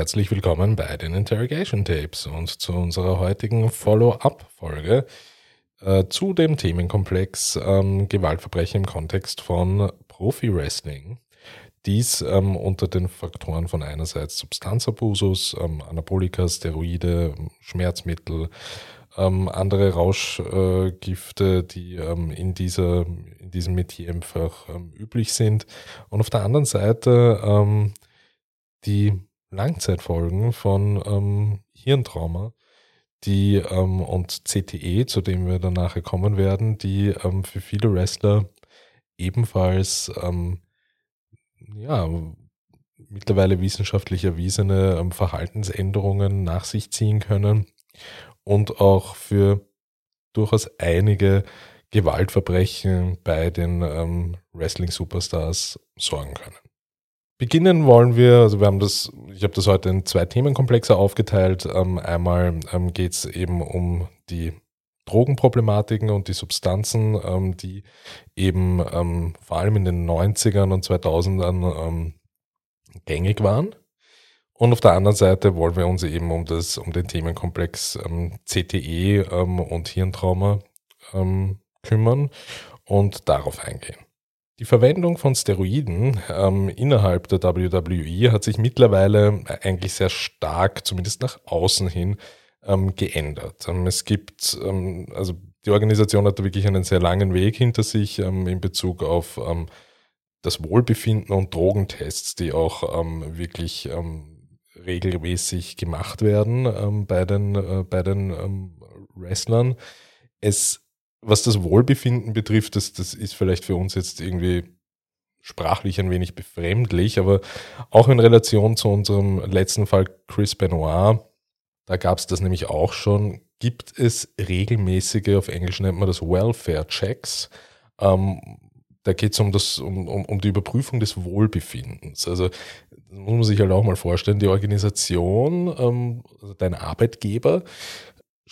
Herzlich willkommen bei den Interrogation Tapes und zu unserer heutigen Follow-up-Folge äh, zu dem Themenkomplex ähm, Gewaltverbrechen im Kontext von Profi-Wrestling. Dies ähm, unter den Faktoren von einerseits Substanzabusus, ähm, Anabolika, Steroide, Schmerzmittel, ähm, andere Rauschgifte, äh, die ähm, in, dieser, in diesem Metier einfach ähm, üblich sind. Und auf der anderen Seite ähm, die Langzeitfolgen von ähm, Hirntrauma, die ähm, und CTE, zu dem wir dann nachher kommen werden, die ähm, für viele Wrestler ebenfalls ähm, ja, mittlerweile wissenschaftlich erwiesene ähm, Verhaltensänderungen nach sich ziehen können und auch für durchaus einige Gewaltverbrechen bei den ähm, Wrestling-Superstars sorgen können. Beginnen wollen wir, also wir haben das, ich habe das heute in zwei Themenkomplexe aufgeteilt. Ähm, einmal ähm, geht es eben um die Drogenproblematiken und die Substanzen, ähm, die eben ähm, vor allem in den 90ern und 2000ern ähm, gängig waren. Und auf der anderen Seite wollen wir uns eben um, das, um den Themenkomplex ähm, CTE und Hirntrauma kümmern und darauf eingehen. Die Verwendung von Steroiden ähm, innerhalb der WWE hat sich mittlerweile eigentlich sehr stark, zumindest nach außen hin, ähm, geändert. Ähm, es gibt, ähm, also die Organisation hat da wirklich einen sehr langen Weg hinter sich ähm, in Bezug auf ähm, das Wohlbefinden und Drogentests, die auch wirklich regelmäßig gemacht werden bei den, äh, bei den Wrestlern. Es was das Wohlbefinden betrifft, das, das ist vielleicht für uns jetzt irgendwie sprachlich ein wenig befremdlich, aber auch in Relation zu unserem letzten Fall Chris Benoit, da gab es das nämlich auch schon, gibt es regelmäßige, auf Englisch nennt man das Welfare-Checks. Ähm, da geht es um, um, um, um die Überprüfung des Wohlbefindens. Also muss man sich halt auch mal vorstellen, die Organisation, ähm, also dein Arbeitgeber,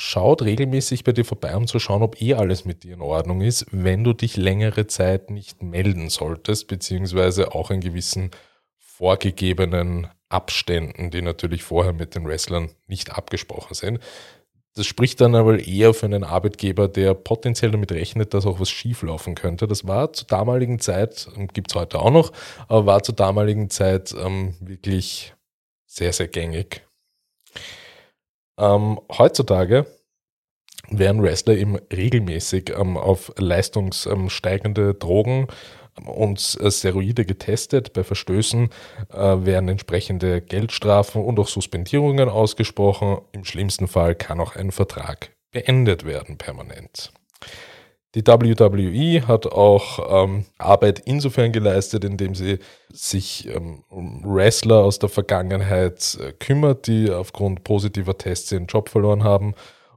schaut regelmäßig bei dir vorbei, um zu schauen, ob eh alles mit dir in Ordnung ist, wenn du dich längere Zeit nicht melden solltest, beziehungsweise auch in gewissen vorgegebenen Abständen, die natürlich vorher mit den Wrestlern nicht abgesprochen sind. Das spricht dann aber eher für einen Arbeitgeber, der potenziell damit rechnet, dass auch was schieflaufen könnte. Das war zur damaligen Zeit, gibt es heute auch noch, aber war zur damaligen Zeit ähm, wirklich sehr, sehr gängig. Ähm, heutzutage werden Wrestler eben regelmäßig ähm, auf leistungssteigende Drogen ähm, und äh, Steroide getestet. Bei Verstößen äh, werden entsprechende Geldstrafen und auch Suspendierungen ausgesprochen. Im schlimmsten Fall kann auch ein Vertrag beendet werden permanent. Die WWE hat auch ähm, Arbeit insofern geleistet, indem sie sich ähm, um Wrestler aus der Vergangenheit äh, kümmert, die aufgrund positiver Tests ihren Job verloren haben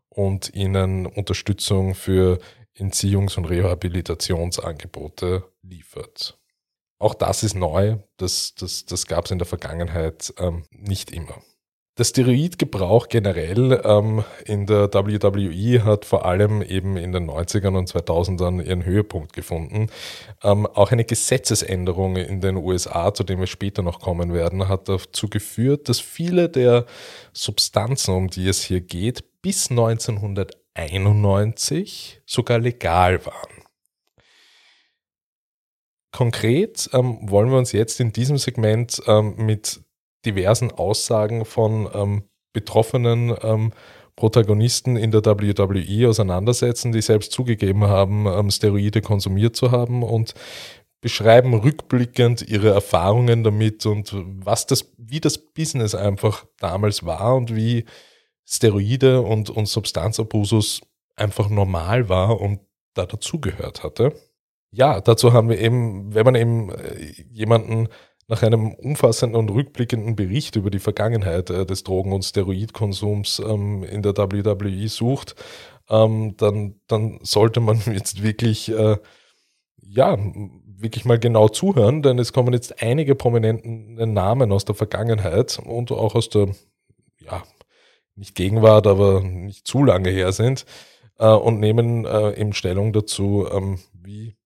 und ihnen Unterstützung für Entziehungs- und Rehabilitationsangebote liefert. Auch das ist neu, das, das, das gab es in der Vergangenheit ähm, nicht immer. Der Steroidgebrauch generell ähm, in der WWE hat vor allem eben in den 90ern und 2000ern ihren Höhepunkt gefunden. Ähm, auch eine Gesetzesänderung in den USA, zu der wir später noch kommen werden, hat dazu geführt, dass viele der Substanzen, um die es hier geht, bis 1991 sogar legal waren. Konkret ähm, wollen wir uns jetzt in diesem Segment ähm, mit diversen Aussagen von ähm, betroffenen ähm, Protagonisten in der WWE auseinandersetzen, die selbst zugegeben haben, ähm, Steroide konsumiert zu haben und beschreiben rückblickend ihre Erfahrungen damit und was das, wie das Business einfach damals war und wie Steroide und, und Substanzabusus einfach normal war und da dazugehört hatte. Ja, dazu haben wir eben, wenn man eben äh, jemanden nach einem umfassenden und rückblickenden Bericht über die Vergangenheit äh, des Drogen- und Steroidkonsums ähm, in der WWE sucht, ähm, dann, dann sollte man jetzt wirklich, äh, ja, wirklich mal genau zuhören, denn es kommen jetzt einige prominente Namen aus der Vergangenheit und auch aus der, ja, nicht Gegenwart, aber nicht zu lange her sind äh, und nehmen äh, eben Stellung dazu, ähm, wie,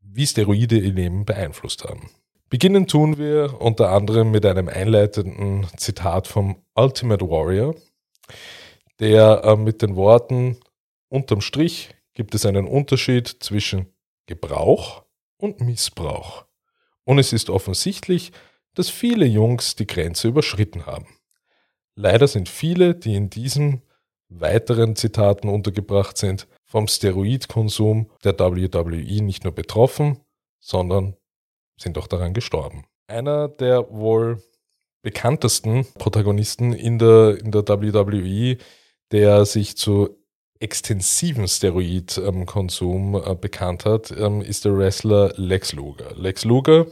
wie Steroide ihr Leben beeinflusst haben. Beginnen tun wir unter anderem mit einem einleitenden Zitat vom Ultimate Warrior, der äh, mit den Worten unterm Strich gibt es einen Unterschied zwischen Gebrauch und Missbrauch. Und es ist offensichtlich, dass viele Jungs die Grenze überschritten haben. Leider sind viele, die in diesen weiteren Zitaten untergebracht sind, vom Steroidkonsum der WWE nicht nur betroffen, sondern sind auch daran gestorben. Einer der wohl bekanntesten Protagonisten in der, in der WWE, der sich zu extensiven Steroidkonsum äh, bekannt hat, ähm, ist der Wrestler Lex Luger. Lex Luger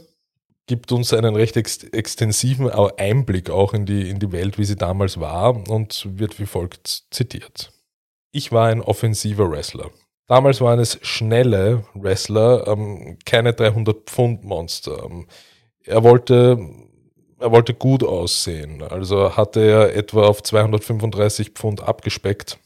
gibt uns einen recht ex extensiven Einblick auch in die, in die Welt, wie sie damals war und wird wie folgt zitiert. Ich war ein offensiver Wrestler. Damals waren es schnelle Wrestler, ähm, keine 300-Pfund-Monster. Ähm, er wollte, er wollte gut aussehen, also hatte er etwa auf 235 Pfund abgespeckt.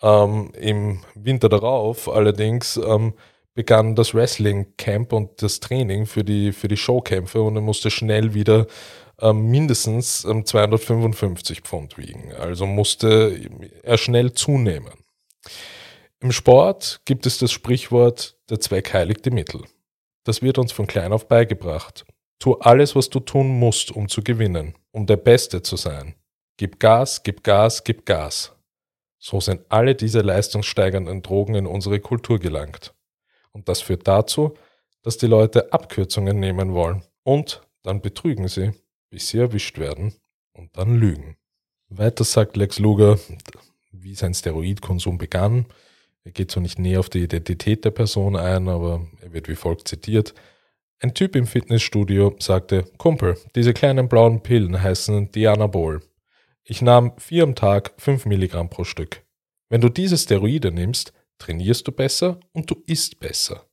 Ähm, Im Winter darauf allerdings ähm, begann das Wrestling-Camp und das Training für die, für die Showkämpfe und er musste schnell wieder ähm, mindestens 255 Pfund wiegen. Also musste er schnell zunehmen. Im Sport gibt es das Sprichwort, der Zweck heiligt die Mittel. Das wird uns von klein auf beigebracht. Tu alles, was du tun musst, um zu gewinnen, um der Beste zu sein. Gib Gas, gib Gas, gib Gas. So sind alle diese leistungssteigernden Drogen in unsere Kultur gelangt. Und das führt dazu, dass die Leute Abkürzungen nehmen wollen und dann betrügen sie, bis sie erwischt werden und dann lügen. Weiter sagt Lex Luger, wie sein Steroidkonsum begann, er geht so nicht näher auf die Identität der Person ein, aber er wird wie folgt zitiert. Ein Typ im Fitnessstudio sagte, Kumpel, diese kleinen blauen Pillen heißen Dianabol. Ich nahm vier am Tag, fünf Milligramm pro Stück. Wenn du diese Steroide nimmst, trainierst du besser und du isst besser.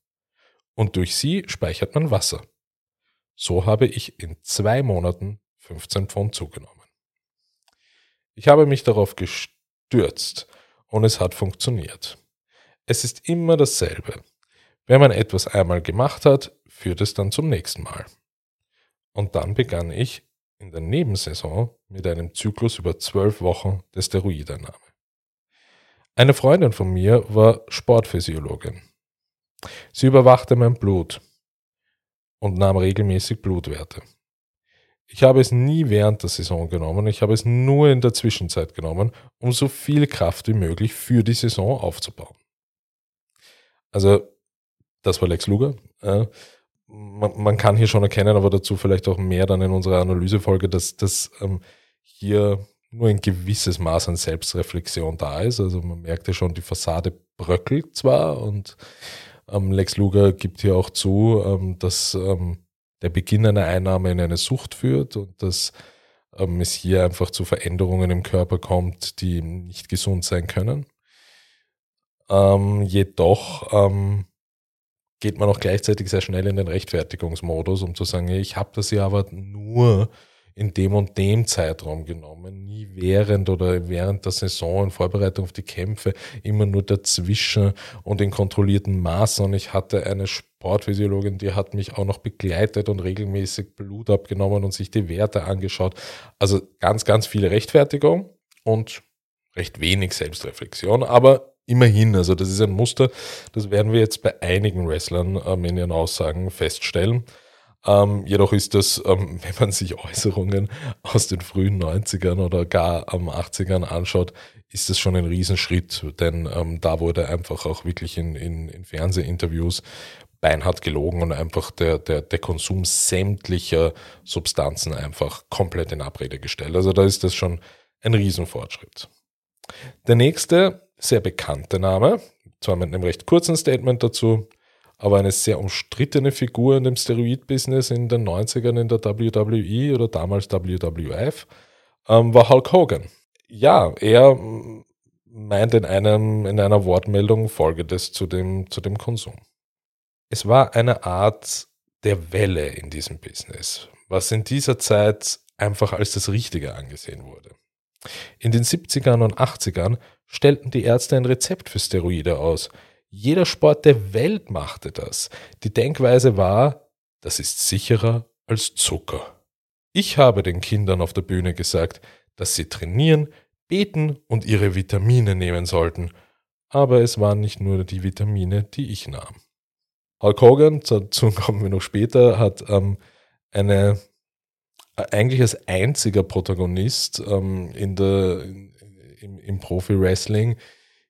Und durch sie speichert man Wasser. So habe ich in zwei Monaten 15 Pfund zugenommen. Ich habe mich darauf gestürzt und es hat funktioniert. Es ist immer dasselbe. Wenn man etwas einmal gemacht hat, führt es dann zum nächsten Mal. Und dann begann ich in der Nebensaison mit einem Zyklus über zwölf Wochen der Steroideinnahme. Eine Freundin von mir war Sportphysiologin. Sie überwachte mein Blut und nahm regelmäßig Blutwerte. Ich habe es nie während der Saison genommen, ich habe es nur in der Zwischenzeit genommen, um so viel Kraft wie möglich für die Saison aufzubauen. Also, das war Lex Luger. Äh, man, man, kann hier schon erkennen, aber dazu vielleicht auch mehr dann in unserer Analysefolge, dass das ähm, hier nur ein gewisses Maß an Selbstreflexion da ist. Also man merkt ja schon, die Fassade bröckelt zwar und ähm, Lex Luger gibt hier auch zu, ähm, dass ähm, der Beginn einer Einnahme in eine Sucht führt und dass ähm, es hier einfach zu Veränderungen im Körper kommt, die nicht gesund sein können. Ähm, jedoch ähm, geht man auch gleichzeitig sehr schnell in den Rechtfertigungsmodus, um zu sagen, ich habe das ja aber nur in dem und dem Zeitraum genommen, nie während oder während der Saison in Vorbereitung auf die Kämpfe, immer nur dazwischen und in kontrollierten Maßen. Und ich hatte eine Sportphysiologin, die hat mich auch noch begleitet und regelmäßig Blut abgenommen und sich die Werte angeschaut. Also ganz, ganz viele Rechtfertigung und recht wenig Selbstreflexion, aber Immerhin, also das ist ein Muster, das werden wir jetzt bei einigen Wrestlern ähm, in ihren Aussagen feststellen. Ähm, jedoch ist das, ähm, wenn man sich Äußerungen aus den frühen 90ern oder gar am 80ern anschaut, ist das schon ein Riesenschritt, denn ähm, da wurde einfach auch wirklich in, in, in Fernsehinterviews beinhart gelogen und einfach der, der, der Konsum sämtlicher Substanzen einfach komplett in Abrede gestellt. Also da ist das schon ein Riesenfortschritt. Der nächste sehr bekannte Name, zwar mit einem recht kurzen Statement dazu, aber eine sehr umstrittene Figur in dem Steroid-Business in den 90ern in der WWE oder damals WWF, ähm, war Hulk Hogan. Ja, er meint in, einem, in einer Wortmeldung folgendes zu dem, zu dem Konsum. Es war eine Art der Welle in diesem Business, was in dieser Zeit einfach als das Richtige angesehen wurde. In den 70ern und 80ern stellten die Ärzte ein Rezept für Steroide aus. Jeder Sport der Welt machte das. Die Denkweise war, das ist sicherer als Zucker. Ich habe den Kindern auf der Bühne gesagt, dass sie trainieren, beten und ihre Vitamine nehmen sollten, aber es waren nicht nur die Vitamine, die ich nahm. Hulk Hogan, dazu kommen wir noch später, hat ähm, eine eigentlich als einziger Protagonist ähm, in der, im, im Profi-Wrestling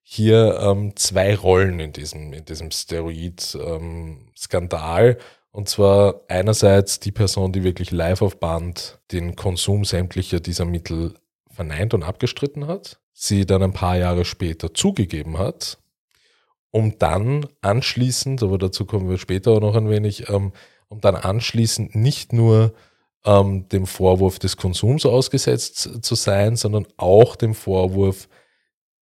hier ähm, zwei Rollen in diesem, in diesem Steroid-Skandal. Ähm, und zwar einerseits die Person, die wirklich live auf Band den Konsum sämtlicher dieser Mittel verneint und abgestritten hat, sie dann ein paar Jahre später zugegeben hat, um dann anschließend, aber dazu kommen wir später auch noch ein wenig, ähm, um dann anschließend nicht nur ähm, dem Vorwurf des Konsums ausgesetzt zu sein, sondern auch dem Vorwurf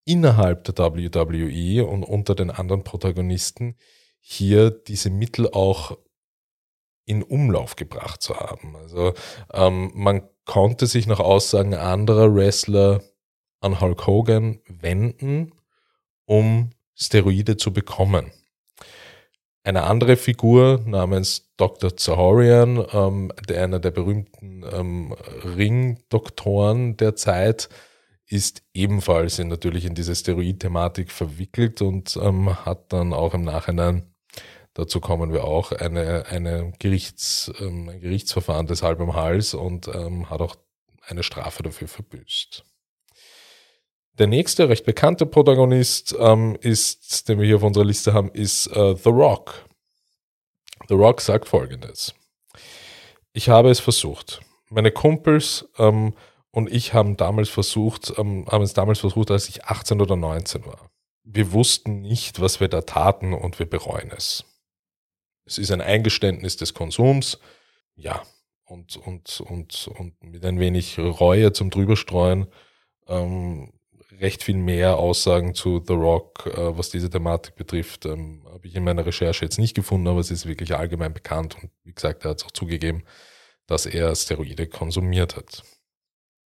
innerhalb der WWE und unter den anderen Protagonisten hier diese Mittel auch in Umlauf gebracht zu haben. Also ähm, man konnte sich nach Aussagen anderer Wrestler an Hulk Hogan wenden, um Steroide zu bekommen. Eine andere Figur namens Dr. Zahorian, ähm, der einer der berühmten ähm, Ringdoktoren der Zeit, ist ebenfalls in, natürlich in diese Steroid-Thematik verwickelt und ähm, hat dann auch im Nachhinein, dazu kommen wir auch, eine, eine Gerichts, ähm, ein Gerichtsverfahren deshalb im Hals und ähm, hat auch eine Strafe dafür verbüßt. Der nächste recht bekannte Protagonist ähm, ist, den wir hier auf unserer Liste haben, ist äh, The Rock. The Rock sagt folgendes. Ich habe es versucht. Meine Kumpels ähm, und ich haben damals versucht, ähm, haben es damals versucht, als ich 18 oder 19 war. Wir wussten nicht, was wir da taten und wir bereuen es. Es ist ein Eingeständnis des Konsums. Ja, und, und, und, und mit ein wenig Reue zum Drüberstreuen ähm, recht viel mehr Aussagen zu The Rock, äh, was diese Thematik betrifft, ähm, habe ich in meiner Recherche jetzt nicht gefunden, aber es ist wirklich allgemein bekannt und wie gesagt, er hat es auch zugegeben, dass er Steroide konsumiert hat.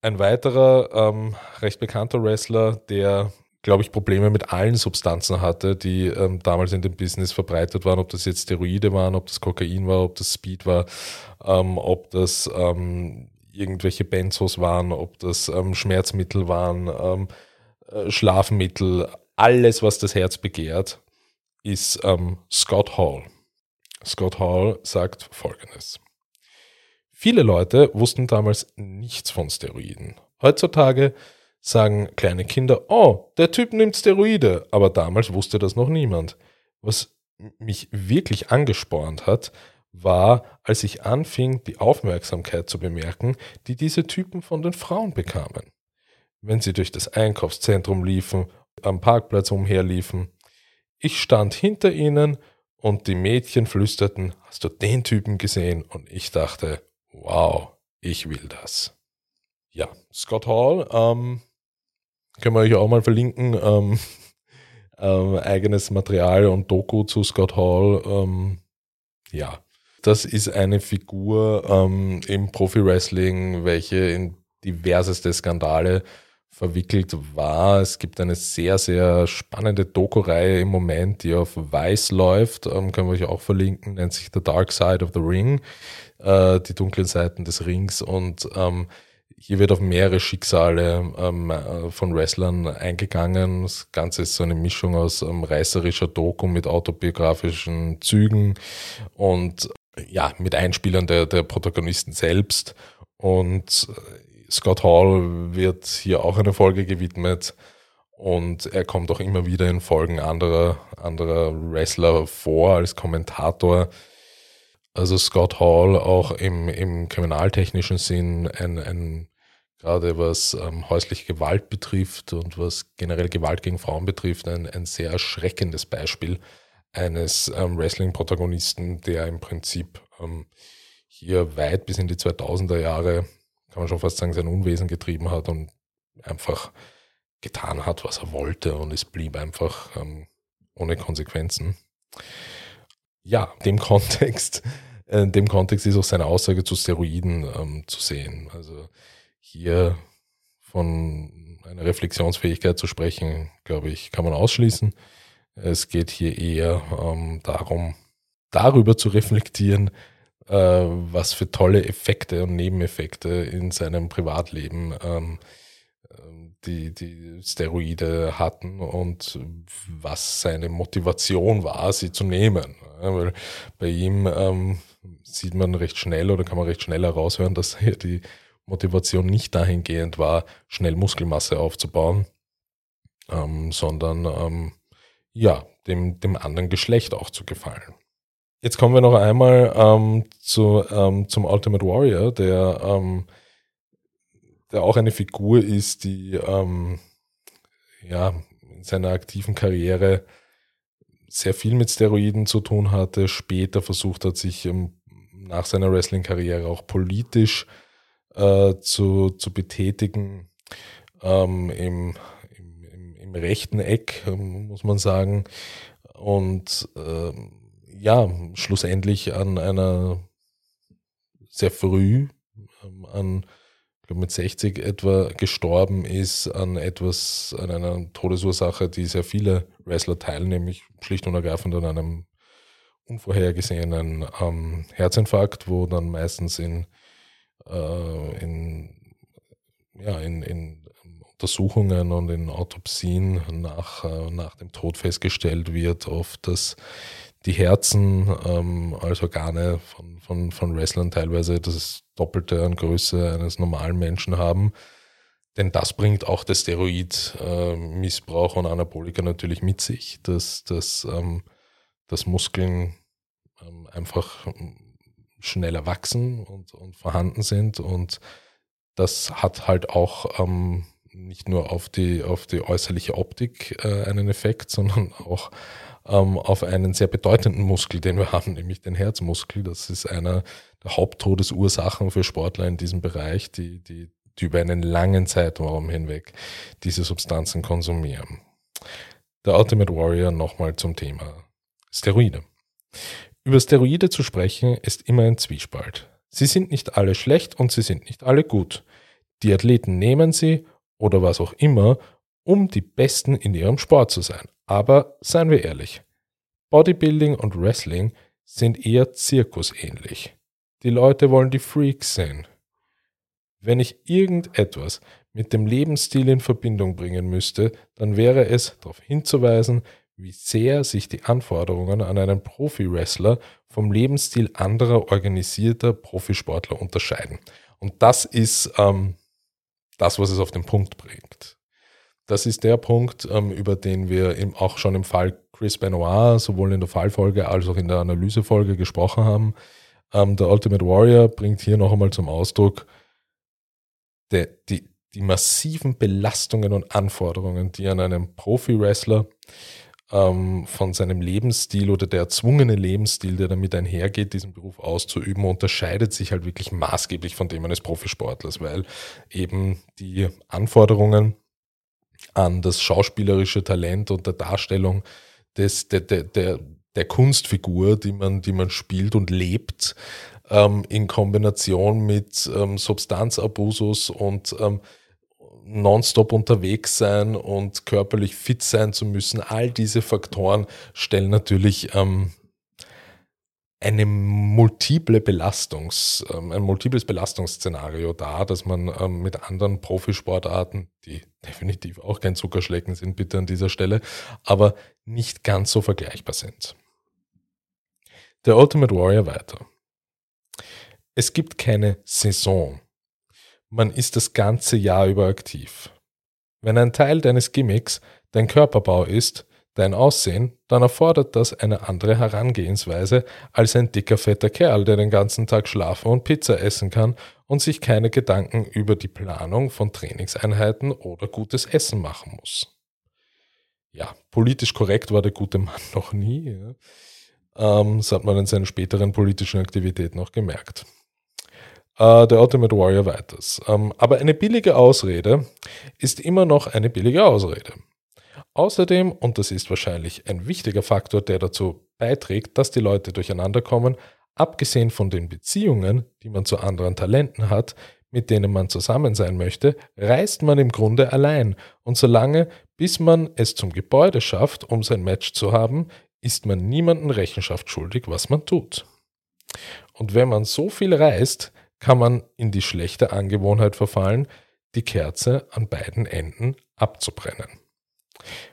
Ein weiterer ähm, recht bekannter Wrestler, der, glaube ich, Probleme mit allen Substanzen hatte, die ähm, damals in dem Business verbreitet waren, ob das jetzt Steroide waren, ob das Kokain war, ob das Speed war, ähm, ob das ähm, irgendwelche Benzos waren, ob das ähm, Schmerzmittel waren, Schlafmittel, alles, was das Herz begehrt, ist ähm, Scott Hall. Scott Hall sagt Folgendes. Viele Leute wussten damals nichts von Steroiden. Heutzutage sagen kleine Kinder, oh, der Typ nimmt Steroide, aber damals wusste das noch niemand. Was mich wirklich angespornt hat, war, als ich anfing, die Aufmerksamkeit zu bemerken, die diese Typen von den Frauen bekamen wenn sie durch das Einkaufszentrum liefen, am Parkplatz umherliefen. Ich stand hinter ihnen und die Mädchen flüsterten, hast du den Typen gesehen? Und ich dachte, wow, ich will das. Ja, Scott Hall, ähm, können wir euch auch mal verlinken. Ähm, ähm, eigenes Material und Doku zu Scott Hall. Ähm, ja, das ist eine Figur ähm, im Profi-Wrestling, welche in diverseste Skandale verwickelt war. Es gibt eine sehr, sehr spannende Doku-Reihe im Moment, die auf Weiß läuft, ähm, können wir euch auch verlinken, nennt sich The Dark Side of the Ring, äh, die dunklen Seiten des Rings und ähm, hier wird auf mehrere Schicksale ähm, äh, von Wrestlern eingegangen. Das Ganze ist so eine Mischung aus ähm, reißerischer Doku mit autobiografischen Zügen und ja, mit Einspielern der, der Protagonisten selbst. Und äh, Scott Hall wird hier auch eine Folge gewidmet und er kommt auch immer wieder in Folgen anderer, anderer Wrestler vor als Kommentator. Also Scott Hall auch im, im kriminaltechnischen Sinn ein, ein gerade was ähm, häusliche Gewalt betrifft und was generell Gewalt gegen Frauen betrifft, ein, ein sehr erschreckendes Beispiel eines ähm, Wrestling-Protagonisten, der im Prinzip ähm, hier weit bis in die 2000er Jahre kann man schon fast sagen, sein Unwesen getrieben hat und einfach getan hat, was er wollte und es blieb einfach ähm, ohne Konsequenzen. Ja, dem Kontext, äh, in dem Kontext ist auch seine Aussage zu Steroiden ähm, zu sehen. Also hier von einer Reflexionsfähigkeit zu sprechen, glaube ich, kann man ausschließen. Es geht hier eher ähm, darum, darüber zu reflektieren, äh, was für tolle Effekte und Nebeneffekte in seinem Privatleben ähm, die, die Steroide hatten und was seine Motivation war, sie zu nehmen. Weil bei ihm ähm, sieht man recht schnell oder kann man recht schnell heraushören, dass die Motivation nicht dahingehend war, schnell Muskelmasse aufzubauen, ähm, sondern ähm, ja, dem, dem anderen Geschlecht auch zu gefallen. Jetzt kommen wir noch einmal ähm, zu, ähm, zum Ultimate Warrior, der, ähm, der auch eine Figur ist, die ähm, ja, in seiner aktiven Karriere sehr viel mit Steroiden zu tun hatte, später versucht hat, sich nach seiner Wrestling-Karriere auch politisch äh, zu, zu betätigen. Ähm, im, im, im, rechten Eck, ähm, muss man sagen. Und ähm, ja, schlussendlich an einer sehr früh, ähm, an ich glaube mit 60 etwa gestorben ist an etwas, an einer Todesursache, die sehr viele Wrestler teilen, nämlich schlicht und ergreifend an einem unvorhergesehenen ähm, Herzinfarkt, wo dann meistens in, äh, in, ja, in, in Untersuchungen und in Autopsien nach, äh, nach dem Tod festgestellt wird, oft, dass die Herzen ähm, als Organe von, von, von Wrestlern teilweise das Doppelte an Größe eines normalen Menschen haben. Denn das bringt auch der Steroidmissbrauch äh, und Anabolika natürlich mit sich, dass, dass, ähm, dass Muskeln ähm, einfach schneller wachsen und, und vorhanden sind. Und das hat halt auch ähm, nicht nur auf die, auf die äußerliche Optik äh, einen Effekt, sondern auch ähm, auf einen sehr bedeutenden Muskel, den wir haben, nämlich den Herzmuskel. Das ist einer der Haupttodesursachen für Sportler in diesem Bereich, die, die, die über einen langen Zeitraum hinweg diese Substanzen konsumieren. Der Ultimate Warrior nochmal zum Thema Steroide. Über Steroide zu sprechen ist immer ein Zwiespalt. Sie sind nicht alle schlecht und sie sind nicht alle gut. Die Athleten nehmen sie oder was auch immer, um die Besten in ihrem Sport zu sein. Aber seien wir ehrlich, Bodybuilding und Wrestling sind eher zirkusähnlich. Die Leute wollen die Freaks sehen. Wenn ich irgendetwas mit dem Lebensstil in Verbindung bringen müsste, dann wäre es darauf hinzuweisen, wie sehr sich die Anforderungen an einen Profi-Wrestler vom Lebensstil anderer organisierter Profisportler unterscheiden. Und das ist ähm, das, was es auf den Punkt bringt. Das ist der Punkt, ähm, über den wir auch schon im Fall Chris Benoit sowohl in der Fallfolge als auch in der Analysefolge gesprochen haben. Ähm, der Ultimate Warrior bringt hier noch einmal zum Ausdruck der, die, die massiven Belastungen und Anforderungen, die an einem Profi-Wrestler ähm, von seinem Lebensstil oder der erzwungene Lebensstil, der damit einhergeht, diesen Beruf auszuüben, unterscheidet sich halt wirklich maßgeblich von dem eines Profisportlers, weil eben die Anforderungen an das schauspielerische Talent und der Darstellung des, der, der, der, der Kunstfigur, die man, die man spielt und lebt, ähm, in Kombination mit ähm, Substanzabusus und ähm, nonstop unterwegs sein und körperlich fit sein zu müssen. All diese Faktoren stellen natürlich ähm, eine multiple Belastungs, ähm, ein multiples Belastungsszenario dar, dass man ähm, mit anderen Profisportarten, die definitiv auch kein Zuckerschlecken sind, bitte an dieser Stelle, aber nicht ganz so vergleichbar sind. Der Ultimate Warrior weiter. Es gibt keine Saison. Man ist das ganze Jahr über aktiv. Wenn ein Teil deines Gimmicks dein Körperbau ist, dein Aussehen, dann erfordert das eine andere Herangehensweise als ein dicker, fetter Kerl, der den ganzen Tag schlafen und Pizza essen kann und sich keine Gedanken über die Planung von Trainingseinheiten oder gutes Essen machen muss. Ja, politisch korrekt war der gute Mann noch nie. Ja. Ähm, das hat man in seinen späteren politischen Aktivitäten auch gemerkt. Äh, der Ultimate Warrior weiters. Ähm, aber eine billige Ausrede ist immer noch eine billige Ausrede. Außerdem, und das ist wahrscheinlich ein wichtiger Faktor, der dazu beiträgt, dass die Leute durcheinander kommen, abgesehen von den Beziehungen, die man zu anderen Talenten hat, mit denen man zusammen sein möchte, reist man im Grunde allein. Und solange, bis man es zum Gebäude schafft, um sein Match zu haben, ist man niemandem Rechenschaft schuldig, was man tut. Und wenn man so viel reist, kann man in die schlechte Angewohnheit verfallen, die Kerze an beiden Enden abzubrennen.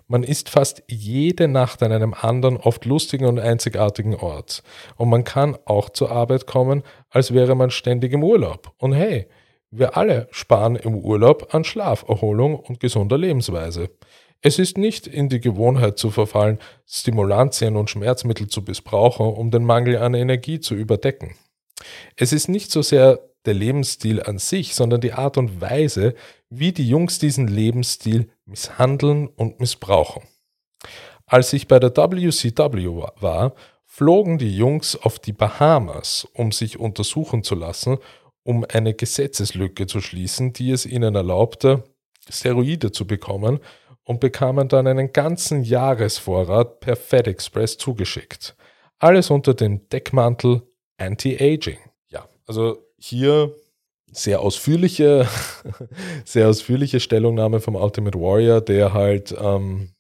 Man ist fast jede Nacht an einem anderen, oft lustigen und einzigartigen Ort. Und man kann auch zur Arbeit kommen, als wäre man ständig im Urlaub. Und hey, wir alle sparen im Urlaub an Schlaf, Erholung und gesunder Lebensweise. Es ist nicht in die Gewohnheit zu verfallen, Stimulantien und Schmerzmittel zu missbrauchen, um den Mangel an Energie zu überdecken. Es ist nicht so sehr der Lebensstil an sich, sondern die Art und Weise, wie die Jungs diesen Lebensstil misshandeln und missbrauchen. Als ich bei der WCW war, flogen die Jungs auf die Bahamas, um sich untersuchen zu lassen, um eine Gesetzeslücke zu schließen, die es ihnen erlaubte, Steroide zu bekommen und bekamen dann einen ganzen Jahresvorrat per FedExpress zugeschickt. Alles unter dem Deckmantel Anti-Aging. Ja, also hier sehr ausführliche, sehr ausführliche Stellungnahme vom Ultimate Warrior, der halt, ähm,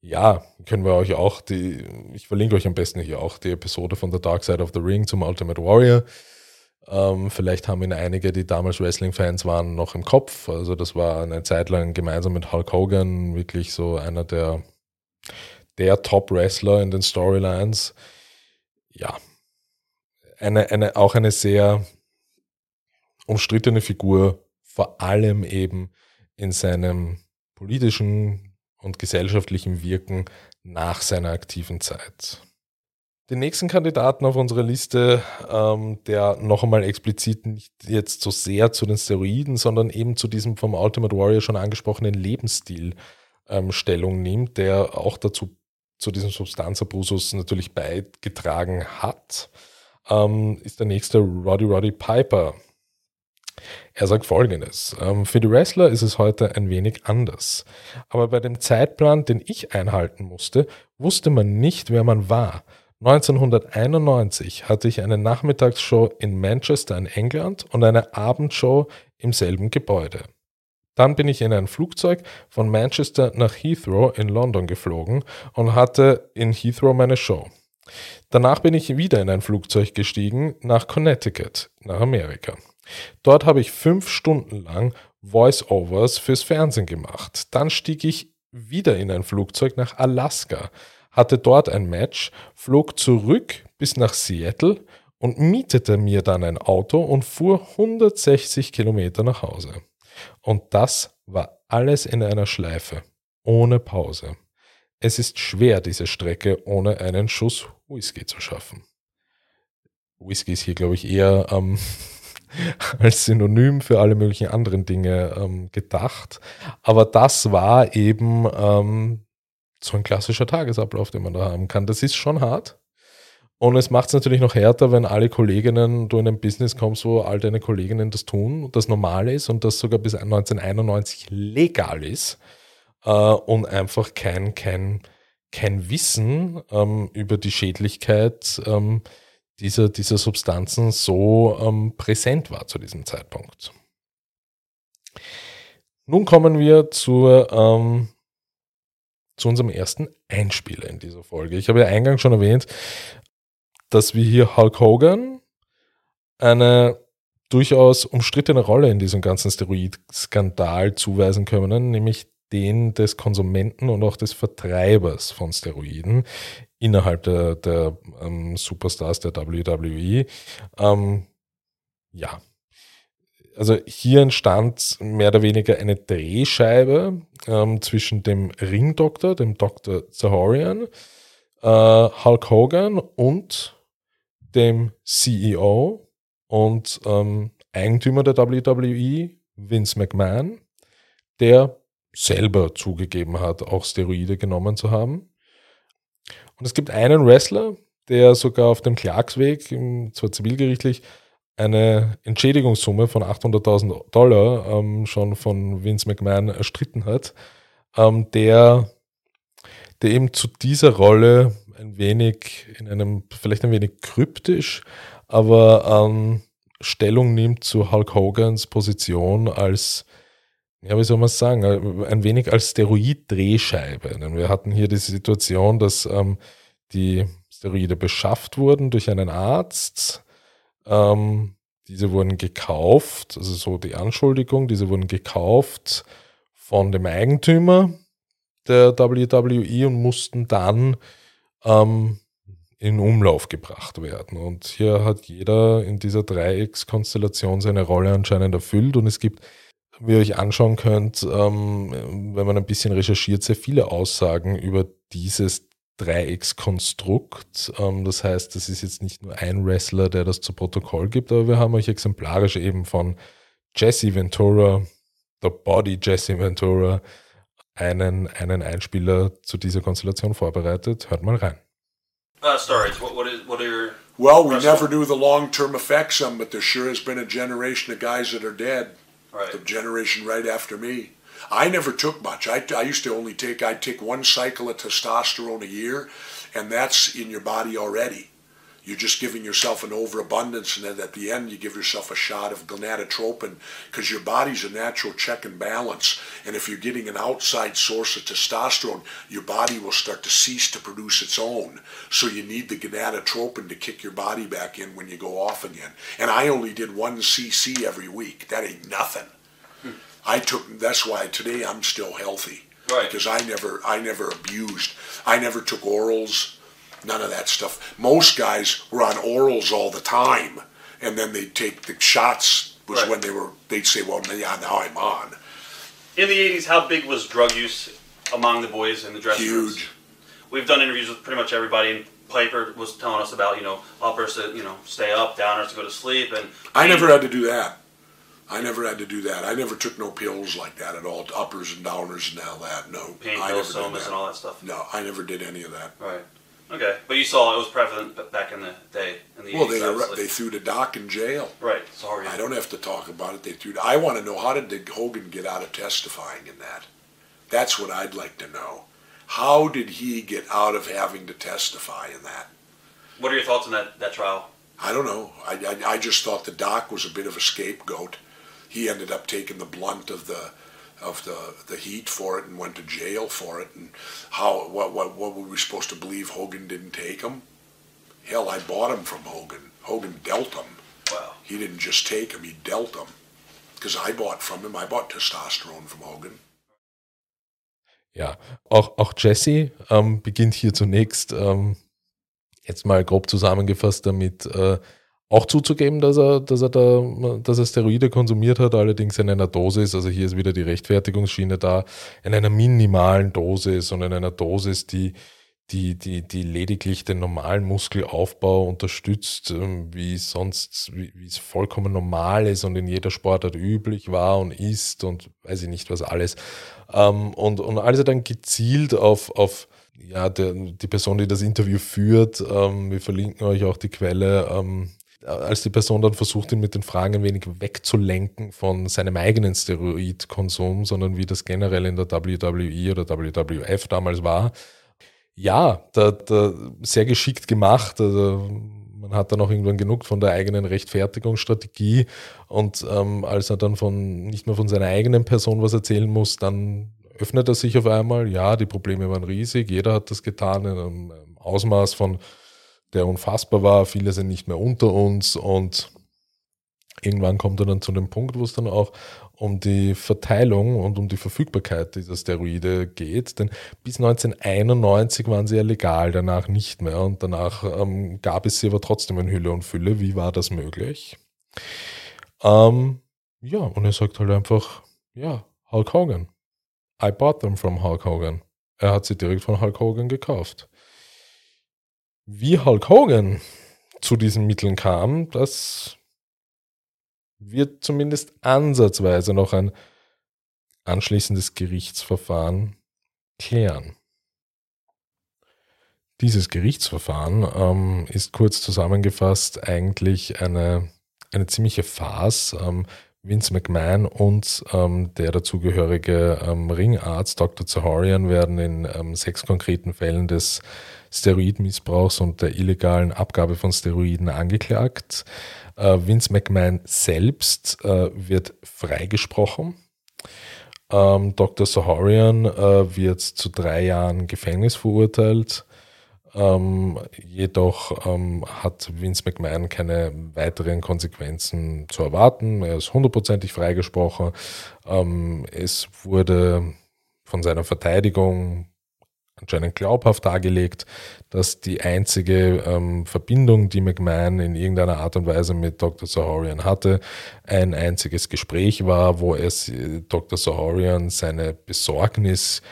ja, können wir euch auch die, ich verlinke euch am besten hier auch die Episode von The Dark Side of the Ring zum Ultimate Warrior. Ähm, vielleicht haben ihn einige, die damals Wrestling-Fans waren, noch im Kopf. Also das war eine Zeit lang gemeinsam mit Hulk Hogan wirklich so einer der, der Top-Wrestler in den Storylines. Ja, eine, eine, auch eine sehr umstrittene Figur, vor allem eben in seinem politischen und gesellschaftlichen Wirken nach seiner aktiven Zeit. Den nächsten Kandidaten auf unserer Liste, ähm, der noch einmal explizit nicht jetzt so sehr zu den Steroiden, sondern eben zu diesem vom Ultimate Warrior schon angesprochenen Lebensstil ähm, Stellung nimmt, der auch dazu zu diesem Substanzabusus natürlich beigetragen hat, ähm, ist der nächste Roddy Roddy Piper. Er sagt folgendes: ähm, Für die Wrestler ist es heute ein wenig anders. Aber bei dem Zeitplan, den ich einhalten musste, wusste man nicht, wer man war. 1991 hatte ich eine Nachmittagsshow in Manchester in England und eine Abendshow im selben Gebäude. Dann bin ich in ein Flugzeug von Manchester nach Heathrow in London geflogen und hatte in Heathrow meine Show. Danach bin ich wieder in ein Flugzeug gestiegen nach Connecticut, nach Amerika. Dort habe ich fünf Stunden lang Voice-Overs fürs Fernsehen gemacht. Dann stieg ich wieder in ein Flugzeug nach Alaska, hatte dort ein Match, flog zurück bis nach Seattle und mietete mir dann ein Auto und fuhr 160 Kilometer nach Hause. Und das war alles in einer Schleife, ohne Pause. Es ist schwer, diese Strecke ohne einen Schuss Whisky zu schaffen. Whisky ist hier, glaube ich, eher ähm, als Synonym für alle möglichen anderen Dinge ähm, gedacht. Aber das war eben ähm, so ein klassischer Tagesablauf, den man da haben kann. Das ist schon hart. Und es macht es natürlich noch härter, wenn alle Kolleginnen, du in ein Business kommst, wo all deine Kolleginnen das tun das normal ist und das sogar bis 1991 legal ist äh, und einfach kein, kein, kein Wissen ähm, über die Schädlichkeit ähm, dieser, dieser Substanzen so ähm, präsent war zu diesem Zeitpunkt. Nun kommen wir zur ähm, zu unserem ersten Einspieler in dieser Folge. Ich habe ja eingangs schon erwähnt, dass wir hier Hulk Hogan eine durchaus umstrittene Rolle in diesem ganzen Steroid-Skandal zuweisen können, nämlich den des Konsumenten und auch des Vertreibers von Steroiden innerhalb der, der ähm, Superstars der WWE. Ähm, ja, also hier entstand mehr oder weniger eine Drehscheibe ähm, zwischen dem Ringdoktor, dem Dr. Zahorian, äh, Hulk Hogan und dem CEO und ähm, Eigentümer der WWE, Vince McMahon, der selber zugegeben hat, auch Steroide genommen zu haben. Und es gibt einen Wrestler, der sogar auf dem Klagsweg, zwar zivilgerichtlich, eine Entschädigungssumme von 800.000 Dollar ähm, schon von Vince McMahon erstritten hat, ähm, der, der eben zu dieser Rolle ein wenig, in einem, vielleicht ein wenig kryptisch, aber ähm, Stellung nimmt zu Hulk Hogans Position als, ja, wie soll man es sagen, ein wenig als Steroid-Drehscheibe. Denn wir hatten hier die Situation, dass ähm, die Steroide beschafft wurden durch einen Arzt. Ähm, diese wurden gekauft, also so die Anschuldigung, diese wurden gekauft von dem Eigentümer der WWE und mussten dann ähm, in Umlauf gebracht werden. Und hier hat jeder in dieser Dreieckskonstellation seine Rolle anscheinend erfüllt und es gibt wie ihr euch anschauen könnt, ähm, wenn man ein bisschen recherchiert, sehr viele Aussagen über dieses Dreieckskonstrukt. Ähm, das heißt, das ist jetzt nicht nur ein Wrestler, der das zu Protokoll gibt, aber wir haben euch exemplarisch eben von Jesse Ventura, The Body Jesse Ventura, einen, einen Einspieler zu dieser Konstellation vorbereitet. Hört mal rein. Uh, stories. What, what, is, what are your Well, we never knew the long-term effects of them, but there sure has been a generation of guys that are dead. Right? The generation right after me. I never took much. I, I used to only take, I'd take one cycle of testosterone a year, and that's in your body already. You're just giving yourself an overabundance, and then at the end, you give yourself a shot of gonadotropin because your body's a natural check and balance. And if you're getting an outside source of testosterone, your body will start to cease to produce its own. So you need the gonadotropin to kick your body back in when you go off again. And I only did one cc every week. That ain't nothing. I took. That's why today I'm still healthy Right. because I never, I never abused. I never took orals. None of that stuff. Most guys were on orals all the time, and then they'd take the shots. Was Right. when they were. They'd say, "Well, yeah, now I'm on." In the '80s, how big was drug use among the boys in the dressing rooms? Huge. We've done interviews with pretty much everybody, and Piper was telling us about you know uppers to you know stay up, downers to go to sleep, and I never had to do that. I never had to do that. I never took no pills like that at all, uppers and downers and all that. No, pain I pills, never did somas, and all that stuff. No, I never did any of that. Right. Okay, but you saw it was prevalent back in the day in the Well, 80s. they obviously. they threw the doc in jail. right. Sorry. I don't have to talk about it. They threw. I want to know how did Hogan get out of testifying in that? That's what I'd like to know. How did he get out of having to testify in that? What are your thoughts on that that trial? I don't know. I, I, I just thought the doc was a bit of a scapegoat. He ended up taking the blunt of the of the, the heat for it and went to jail for it. And how what what what were we supposed to believe Hogan didn't take him? Hell, I bought him from Hogan. Hogan dealt him. Wow. He didn't just take him; he dealt him. Because I bought from him. I bought testosterone from Hogan. Ja, auch, auch Jesse ähm, beginnt hier zunächst, ähm, jetzt mal grob zusammengefasst, damit äh, auch zuzugeben, dass er, dass er da, dass er Steroide konsumiert hat, allerdings in einer Dosis, also hier ist wieder die Rechtfertigungsschiene da, in einer minimalen Dosis und in einer Dosis, die, die, die, die lediglich den normalen Muskelaufbau unterstützt, ähm, wie sonst, wie, es vollkommen normal ist und in jeder Sportart üblich war und ist und weiß ich nicht was alles. Ähm, und, und als er dann gezielt auf, auf ja, der, die Person, die das Interview führt, ähm, wir verlinken euch auch die Quelle, als die Person dann versucht, ihn mit den Fragen ein wenig wegzulenken von seinem eigenen Steroidkonsum, sondern wie das generell in der WWE oder WWF damals war, ja, da, da sehr geschickt gemacht. Also man hat dann auch irgendwann genug von der eigenen Rechtfertigungsstrategie und ähm, als er dann von nicht mehr von seiner eigenen Person was erzählen muss, dann öffnet er sich auf einmal. Ja, die Probleme waren riesig, jeder hat das getan in einem Ausmaß von der unfassbar war. Viele sind nicht mehr unter uns und irgendwann kommt er dann zu dem Punkt, wo es dann auch um die Verteilung und um die Verfügbarkeit dieser Steroide geht. Denn bis 1991 waren sie ja legal, danach nicht mehr. Und danach ähm, gab es sie aber trotzdem in Hülle und Fülle. Wie war das möglich? Ähm, ja, und er sagt halt einfach, ja, Hulk Hogan. I bought them from Hulk Hogan. Er hat sie direkt von Hulk Hogan gekauft. Wie Hulk Hogan zu diesen Mitteln kam, das wird zumindest ansatzweise noch ein anschließendes Gerichtsverfahren klären. Dieses Gerichtsverfahren ähm, ist kurz zusammengefasst eigentlich eine, eine ziemliche Farce. Ähm, Vince McMahon und ähm, der dazugehörige ähm, Ringarzt Dr. Zahorian werden in ähm, sechs konkreten Fällen des Steroidmissbrauchs und der illegalen Abgabe von Steroiden angeklagt. Äh, Vince McMahon selbst äh, wird freigesprochen. Ähm, Dr. Sahorian äh, wird zu drei Jahren Gefängnis verurteilt. Ähm, jedoch ähm, hat Vince McMahon keine weiteren Konsequenzen zu erwarten. Er ist hundertprozentig freigesprochen. Ähm, es wurde von seiner Verteidigung anscheinend glaubhaft dargelegt, dass die einzige ähm, Verbindung, die McMahon in irgendeiner Art und Weise mit Dr. Sahorian hatte, ein einziges Gespräch war, wo es äh, Dr. Sahorian seine Besorgnis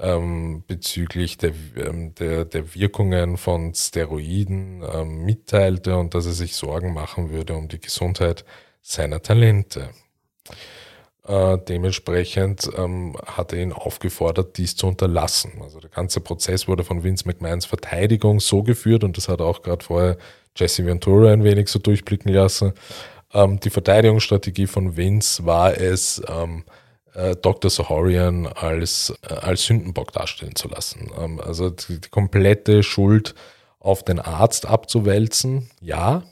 ähm, bezüglich der, ähm, der, der Wirkungen von Steroiden ähm, mitteilte und dass er sich Sorgen machen würde um die Gesundheit seiner Talente. Äh, dementsprechend ähm, hat er ihn aufgefordert, dies zu unterlassen. Also der ganze Prozess wurde von Vince McMahons Verteidigung so geführt und das hat auch gerade vorher Jesse Ventura ein wenig so durchblicken lassen. Ähm, die Verteidigungsstrategie von Vince war es, ähm, äh, Dr. Sahorian als, äh, als Sündenbock darstellen zu lassen. Ähm, also die, die komplette Schuld auf den Arzt abzuwälzen. Ja,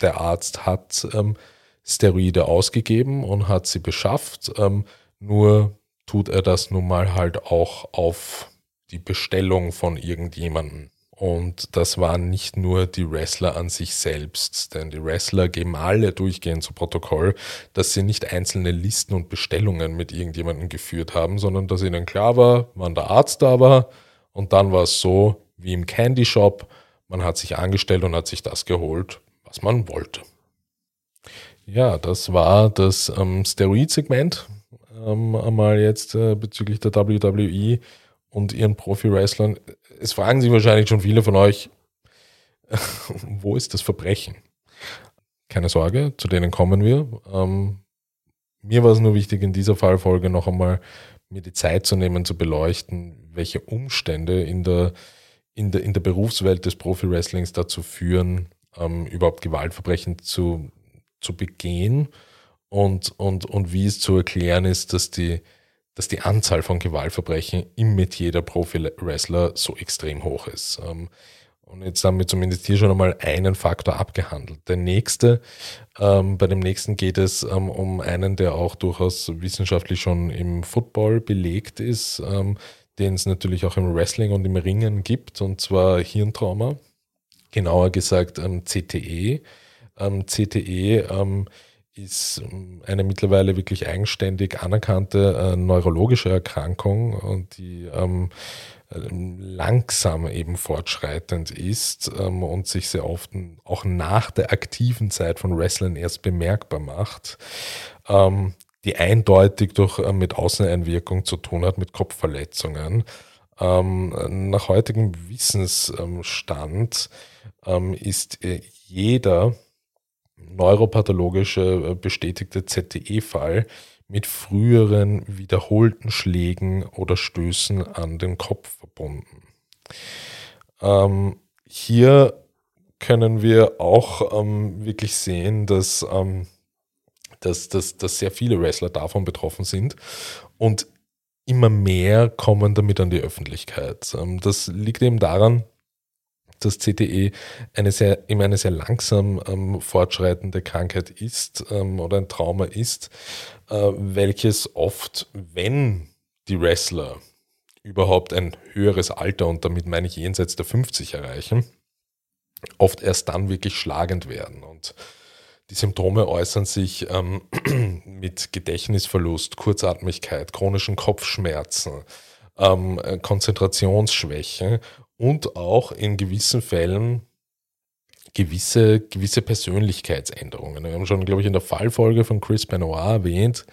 der Arzt hat ähm, Steroide ausgegeben und hat sie beschafft. Ähm, nur tut er das nun mal halt auch auf die Bestellung von irgendjemandem. Und das waren nicht nur die Wrestler an sich selbst, denn die Wrestler geben alle durchgehend zu Protokoll, dass sie nicht einzelne Listen und Bestellungen mit irgendjemandem geführt haben, sondern dass ihnen klar war, wann der Arzt da war. Und dann war es so wie im Candy Shop, man hat sich angestellt und hat sich das geholt, was man wollte. Ja, das war das ähm, Steroid-Segment. Ähm, einmal jetzt äh, bezüglich der WWE und ihren Profi-Wrestlern. Es fragen sich wahrscheinlich schon viele von euch, wo ist das Verbrechen? Keine Sorge, zu denen kommen wir. Ähm, mir war es nur wichtig, in dieser Fallfolge noch einmal mir die Zeit zu nehmen, zu beleuchten, welche Umstände in der, in der, in der Berufswelt des Profi-Wrestlings dazu führen, ähm, überhaupt Gewaltverbrechen zu, zu begehen und, und, und wie es zu erklären ist, dass die, dass die Anzahl von Gewaltverbrechen im Metier der Profi-Wrestler so extrem hoch ist. Ähm, und jetzt haben wir zumindest hier schon einmal einen Faktor abgehandelt. Der nächste, ähm, bei dem nächsten geht es ähm, um einen, der auch durchaus wissenschaftlich schon im Football belegt ist, ähm, den es natürlich auch im Wrestling und im Ringen gibt, und zwar Hirntrauma, genauer gesagt ähm, CTE. Ähm, CTE ähm, ist ähm, eine mittlerweile wirklich eigenständig anerkannte äh, neurologische Erkrankung und die ähm, langsam eben fortschreitend ist ähm, und sich sehr oft auch nach der aktiven Zeit von Wrestling erst bemerkbar macht, ähm, die eindeutig durch äh, mit Außeneinwirkung zu tun hat, mit Kopfverletzungen. Ähm, nach heutigem Wissensstand ähm, ist äh, jeder neuropathologische äh, bestätigte ZTE-Fall mit früheren wiederholten Schlägen oder Stößen an den Kopf verbunden. Ähm, hier können wir auch ähm, wirklich sehen, dass, ähm, dass, dass, dass sehr viele Wrestler davon betroffen sind und immer mehr kommen damit an die Öffentlichkeit. Ähm, das liegt eben daran, dass CTE eine sehr, immer eine sehr langsam ähm, fortschreitende Krankheit ist ähm, oder ein Trauma ist, äh, welches oft, wenn die Wrestler überhaupt ein höheres Alter, und damit meine ich jenseits der 50 erreichen, oft erst dann wirklich schlagend werden. Und die Symptome äußern sich ähm, mit Gedächtnisverlust, Kurzatmigkeit, chronischen Kopfschmerzen, ähm, Konzentrationsschwäche und auch in gewissen Fällen gewisse, gewisse Persönlichkeitsänderungen. Wir haben schon, glaube ich, in der Fallfolge von Chris Benoit erwähnt,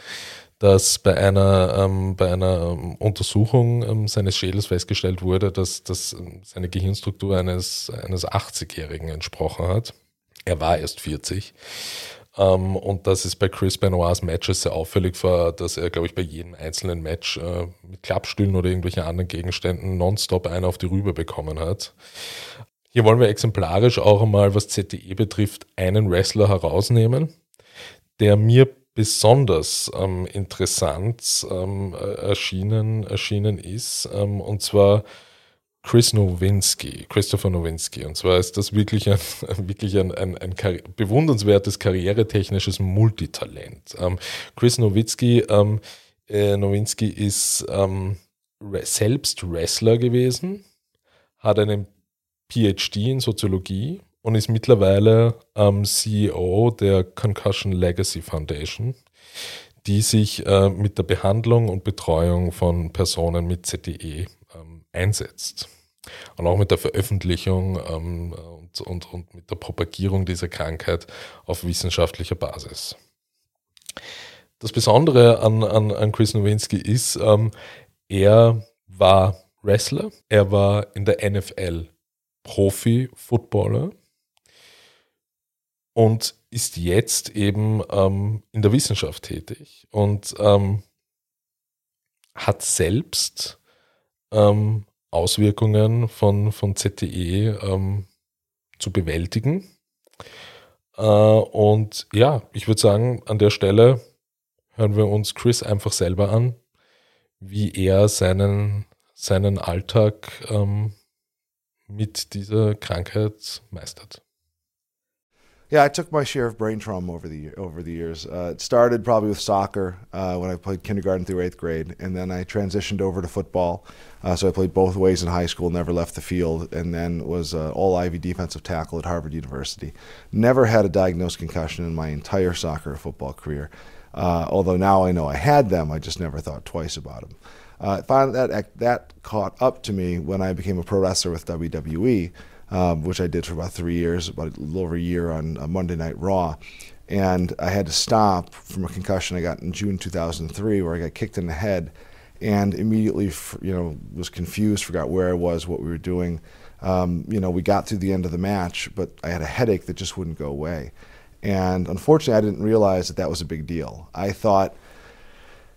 dass bei einer, ähm, bei einer ähm, Untersuchung ähm, seines Schädels festgestellt wurde, dass, dass seine Gehirnstruktur eines, eines 80-Jährigen entsprochen hat. Er war erst 40. Ähm, und dass es bei Chris Benoits Matches sehr auffällig war, dass er, glaube ich, bei jedem einzelnen Match äh, mit Klappstühlen oder irgendwelchen anderen Gegenständen nonstop einen auf die Rübe bekommen hat. Hier wollen wir exemplarisch auch einmal, was ZDE betrifft, einen Wrestler herausnehmen, der mir besonders ähm, interessant ähm, erschienen, erschienen ist, ähm, und zwar Chris Nowinski, Christopher Nowinski. Und zwar ist das wirklich ein, wirklich ein, ein, ein karri bewundernswertes karrieretechnisches Multitalent. Ähm, Chris Nowinski, ähm, äh, Nowinski ist ähm, selbst Wrestler gewesen, hat einen PhD in Soziologie und ist mittlerweile ähm, CEO der Concussion Legacy Foundation, die sich äh, mit der Behandlung und Betreuung von Personen mit ähm, einsetzt. Und auch mit der Veröffentlichung ähm, und, und, und mit der Propagierung dieser Krankheit auf wissenschaftlicher Basis. Das Besondere an, an, an Chris Nowinski ist, ähm, er war Wrestler, er war in der NFL Profi-Footballer und ist jetzt eben ähm, in der Wissenschaft tätig und ähm, hat selbst ähm, Auswirkungen von, von ZTE ähm, zu bewältigen. Äh, und ja, ich würde sagen, an der Stelle hören wir uns Chris einfach selber an, wie er seinen, seinen Alltag ähm, mit dieser Krankheit meistert. Yeah, I took my share of brain trauma over the over the years. Uh, it started probably with soccer uh, when I played kindergarten through eighth grade, and then I transitioned over to football. Uh, so I played both ways in high school, never left the field, and then was all Ivy defensive tackle at Harvard University. Never had a diagnosed concussion in my entire soccer or football career. Uh, although now I know I had them, I just never thought twice about them. Uh, that that caught up to me when I became a pro wrestler with WWE um, which I did for about three years, about a little over a year on uh, Monday Night Raw. And I had to stop from a concussion I got in June 2003, where I got kicked in the head, and immediately, you know, was confused, forgot where I was, what we were doing. Um, you know, we got through the end of the match, but I had a headache that just wouldn't go away. And unfortunately, I didn't realize that that was a big deal. I thought,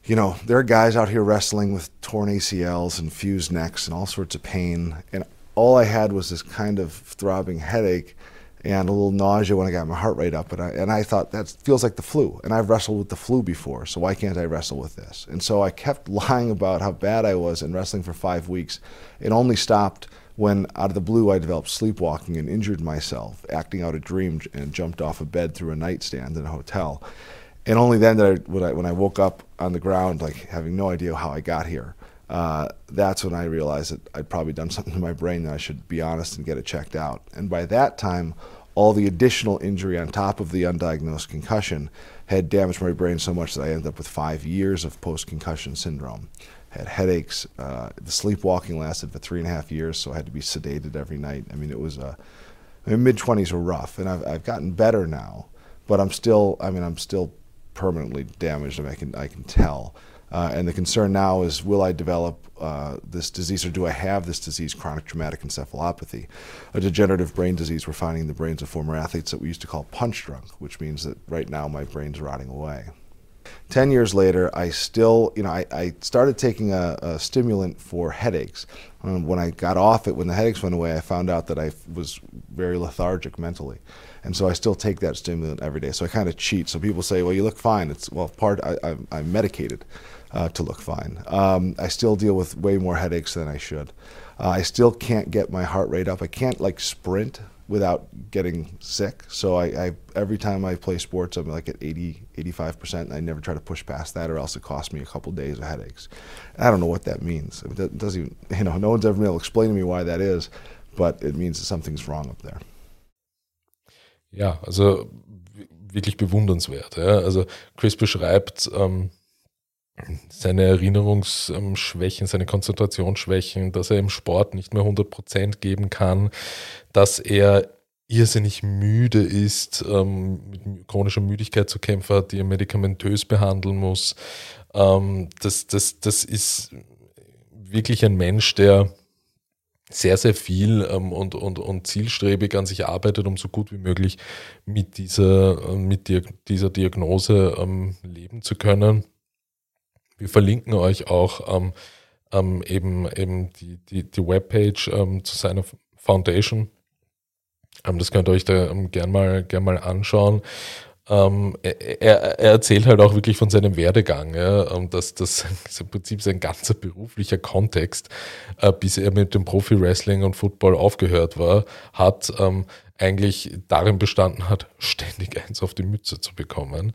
you know, there are guys out here wrestling with torn ACLs and fused necks and all sorts of pain. And all I had was this kind of throbbing headache and a little nausea when I got my heart rate up. And I, and I thought, that feels like the flu. And I've wrestled with the flu before, so why can't I wrestle with this? And so I kept lying about how bad I was and wrestling for five weeks. It only stopped when, out of the blue, I developed sleepwalking and injured myself, acting out a dream and jumped off a bed through a nightstand in a hotel. And only then did I, when I, when I woke up on the ground, like having no idea how I got here, uh, that's when I realized that I'd probably done something to my brain that I should be honest and get it checked out. And by that time, all the additional injury on top of the undiagnosed concussion had damaged my brain so much that I ended up with five years of post concussion syndrome. Had headaches. Uh, the sleepwalking lasted for three and a half years, so I had to be sedated every night. I mean, it was uh, mid 20s were rough, and I've, I've gotten better now, but I'm still, I mean, I'm still permanently damaged. I, mean, I can, I can tell. Uh, and the concern now is will I develop uh, this disease or do I have this disease, chronic traumatic encephalopathy, a degenerative brain disease we're finding in the brains of former athletes that we used to call punch drunk, which means that right now my brain's rotting away. Ten years later, I still, you know, I, I started taking a, a, stimulant for headaches. Um, when I got off it, when the headaches went away, I found out that I was very lethargic mentally. And so I still take that stimulant every day. So I kind of cheat. So people say, well, you look fine. It's, well, part, I, I, I'm medicated uh, to look fine. Um, I still deal with way more headaches than I should. Uh, I still can't get my heart rate up. I can't like sprint without getting sick. So I, I, every time I play sports, I'm like at 80, 85%. I never try to push past that, or else it costs me a couple days of headaches. I don't know what that means. It doesn't even, you know, no one's ever been able to explain to me why that is, but it means that something's wrong up there. Ja, also wirklich bewundernswert. Ja. Also Chris beschreibt ähm, seine Erinnerungsschwächen, seine Konzentrationsschwächen, dass er im Sport nicht mehr 100% geben kann, dass er irrsinnig müde ist, ähm, mit chronischer Müdigkeit zu kämpfen hat, die er medikamentös behandeln muss. Ähm, das, das, das ist wirklich ein Mensch, der sehr, sehr viel ähm, und, und, und zielstrebig an sich arbeitet, um so gut wie möglich mit dieser, mit dieser Diagnose ähm, leben zu können. Wir verlinken euch auch ähm, ähm, eben, eben die, die, die Webpage ähm, zu seiner Foundation. Ähm, das könnt ihr euch da ähm, gern, mal, gern mal anschauen. Ähm, er, er, erzählt halt auch wirklich von seinem Werdegang, ja, ähm, dass das im Prinzip sein ganzer beruflicher Kontext, äh, bis er mit dem Profi-Wrestling und Football aufgehört war, hat, ähm, eigentlich darin bestanden hat, ständig eins auf die Mütze zu bekommen.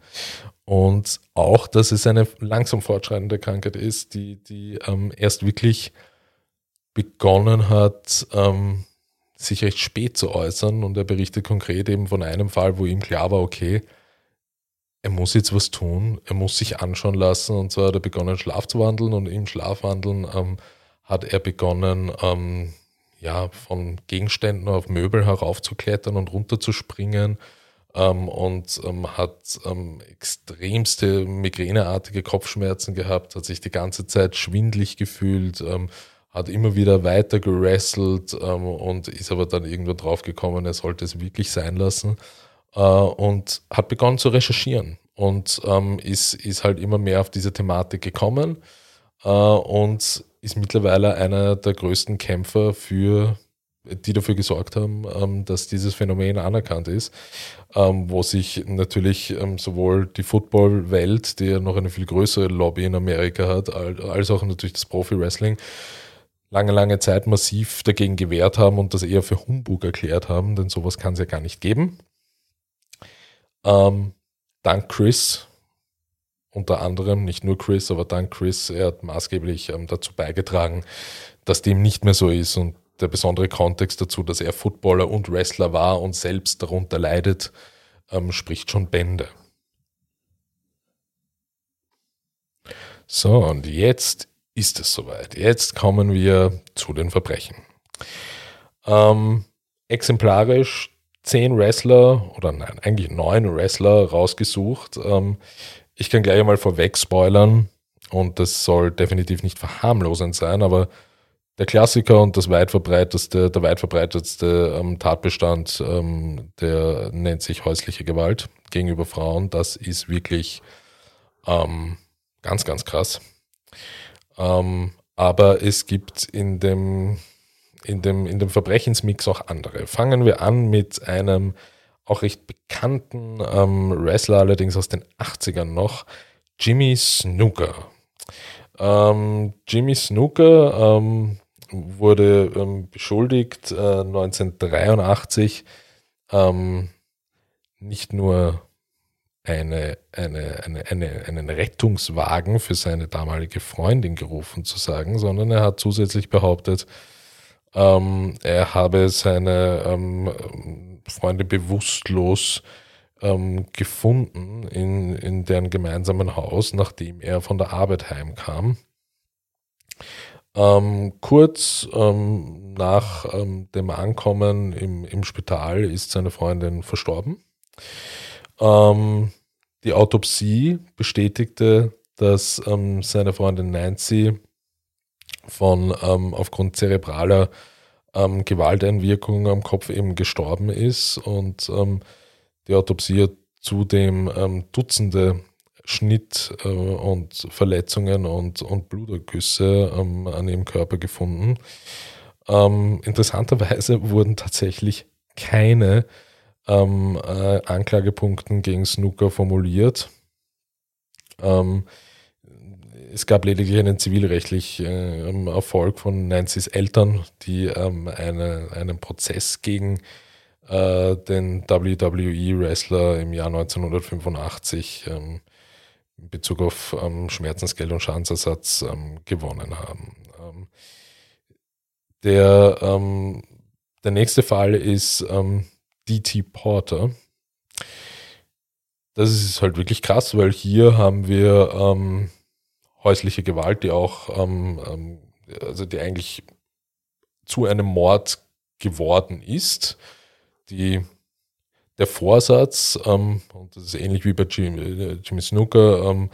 Und auch, dass es eine langsam fortschreitende Krankheit ist, die, die ähm, erst wirklich begonnen hat, ähm, sich recht spät zu äußern. Und er berichtet konkret eben von einem Fall, wo ihm klar war, okay, er muss jetzt was tun, er muss sich anschauen lassen. Und zwar hat er begonnen Schlaf zu wandeln. Und im Schlafwandeln ähm, hat er begonnen, ähm, ja, von Gegenständen auf Möbel heraufzuklettern und runterzuspringen ähm, und ähm, hat ähm, extremste migräneartige Kopfschmerzen gehabt, hat sich die ganze Zeit schwindlig gefühlt, ähm, hat immer wieder weiter gerasselt ähm, und ist aber dann irgendwo drauf gekommen, er sollte es wirklich sein lassen äh, und hat begonnen zu recherchieren und ähm, ist, ist halt immer mehr auf diese Thematik gekommen äh, und ist mittlerweile einer der größten Kämpfer für die dafür gesorgt haben, ähm, dass dieses Phänomen anerkannt ist, ähm, wo sich natürlich ähm, sowohl die Football-Welt, die ja noch eine viel größere Lobby in Amerika hat, als auch natürlich das Profi-Wrestling lange, lange Zeit massiv dagegen gewehrt haben und das eher für Humbug erklärt haben, denn sowas kann es ja gar nicht geben. Dank Chris, unter anderem, nicht nur Chris, aber dank Chris, er hat maßgeblich dazu beigetragen, dass dem nicht mehr so ist und der besondere Kontext dazu, dass er Footballer und Wrestler war und selbst darunter leidet, ähm, spricht schon Bände. So, und jetzt ist es soweit. Jetzt kommen wir zu den Verbrechen. Ähm, exemplarisch zehn Wrestler oder nein, eigentlich neun Wrestler rausgesucht. Ähm, ich kann gleich einmal vorweg spoilern und das soll definitiv nicht verharmlosend sein, aber der Klassiker und das weit der weit verbreitetste ähm, Tatbestand, ähm, der nennt sich häusliche Gewalt gegenüber Frauen. Das ist wirklich ähm, ganz, ganz krass. Ähm, aber es gibt in dem, in, dem, in dem Verbrechensmix auch andere. Fangen wir an mit einem auch recht bekannten ähm, Wrestler, allerdings aus den 80ern noch, Jimmy Snooker. Ähm, Jimmy Snooker ähm, wurde ähm, beschuldigt, äh, 1983 ähm, nicht nur eine, eine, eine, eine, einen Rettungswagen für seine damalige Freundin gerufen zu sagen, sondern er hat zusätzlich behauptet, ähm, er habe seine ähm, Freunde bewusstlos ähm, gefunden in, in deren gemeinsamen Haus, nachdem er von der Arbeit heimkam. Ähm, kurz ähm, nach ähm, dem Ankommen im, im Spital ist seine Freundin verstorben. Ähm, die Autopsie bestätigte, dass ähm, seine Freundin Nancy von aufgrund zerebraler ähm, Gewalteinwirkung am Kopf eben gestorben ist und die Autopsie hat zudem ähm, Dutzende Schnitt äh, und Verletzungen und, und Blutergüsse ähm, an ihrem Körper gefunden. Ähm, interessanterweise wurden tatsächlich keine ähm, äh, Anklagepunkten gegen Snooker formuliert. Ähm, es gab lediglich einen zivilrechtlichen äh, Erfolg von Nancy's Eltern, die ähm, eine, einen Prozess gegen äh, den WWE-Wrestler im Jahr 1985 ähm, in Bezug auf ähm, Schmerzensgeld und Schadensersatz ähm, gewonnen haben. Ähm, der, ähm, der nächste Fall ist ähm, DT Porter. Das ist halt wirklich krass, weil hier haben wir häusliche Gewalt, die auch, also die eigentlich zu einem Mord geworden ist, die der Vorsatz, ähm, und das ist ähnlich wie bei Jimmy, äh, Jimmy Snooker, ähm,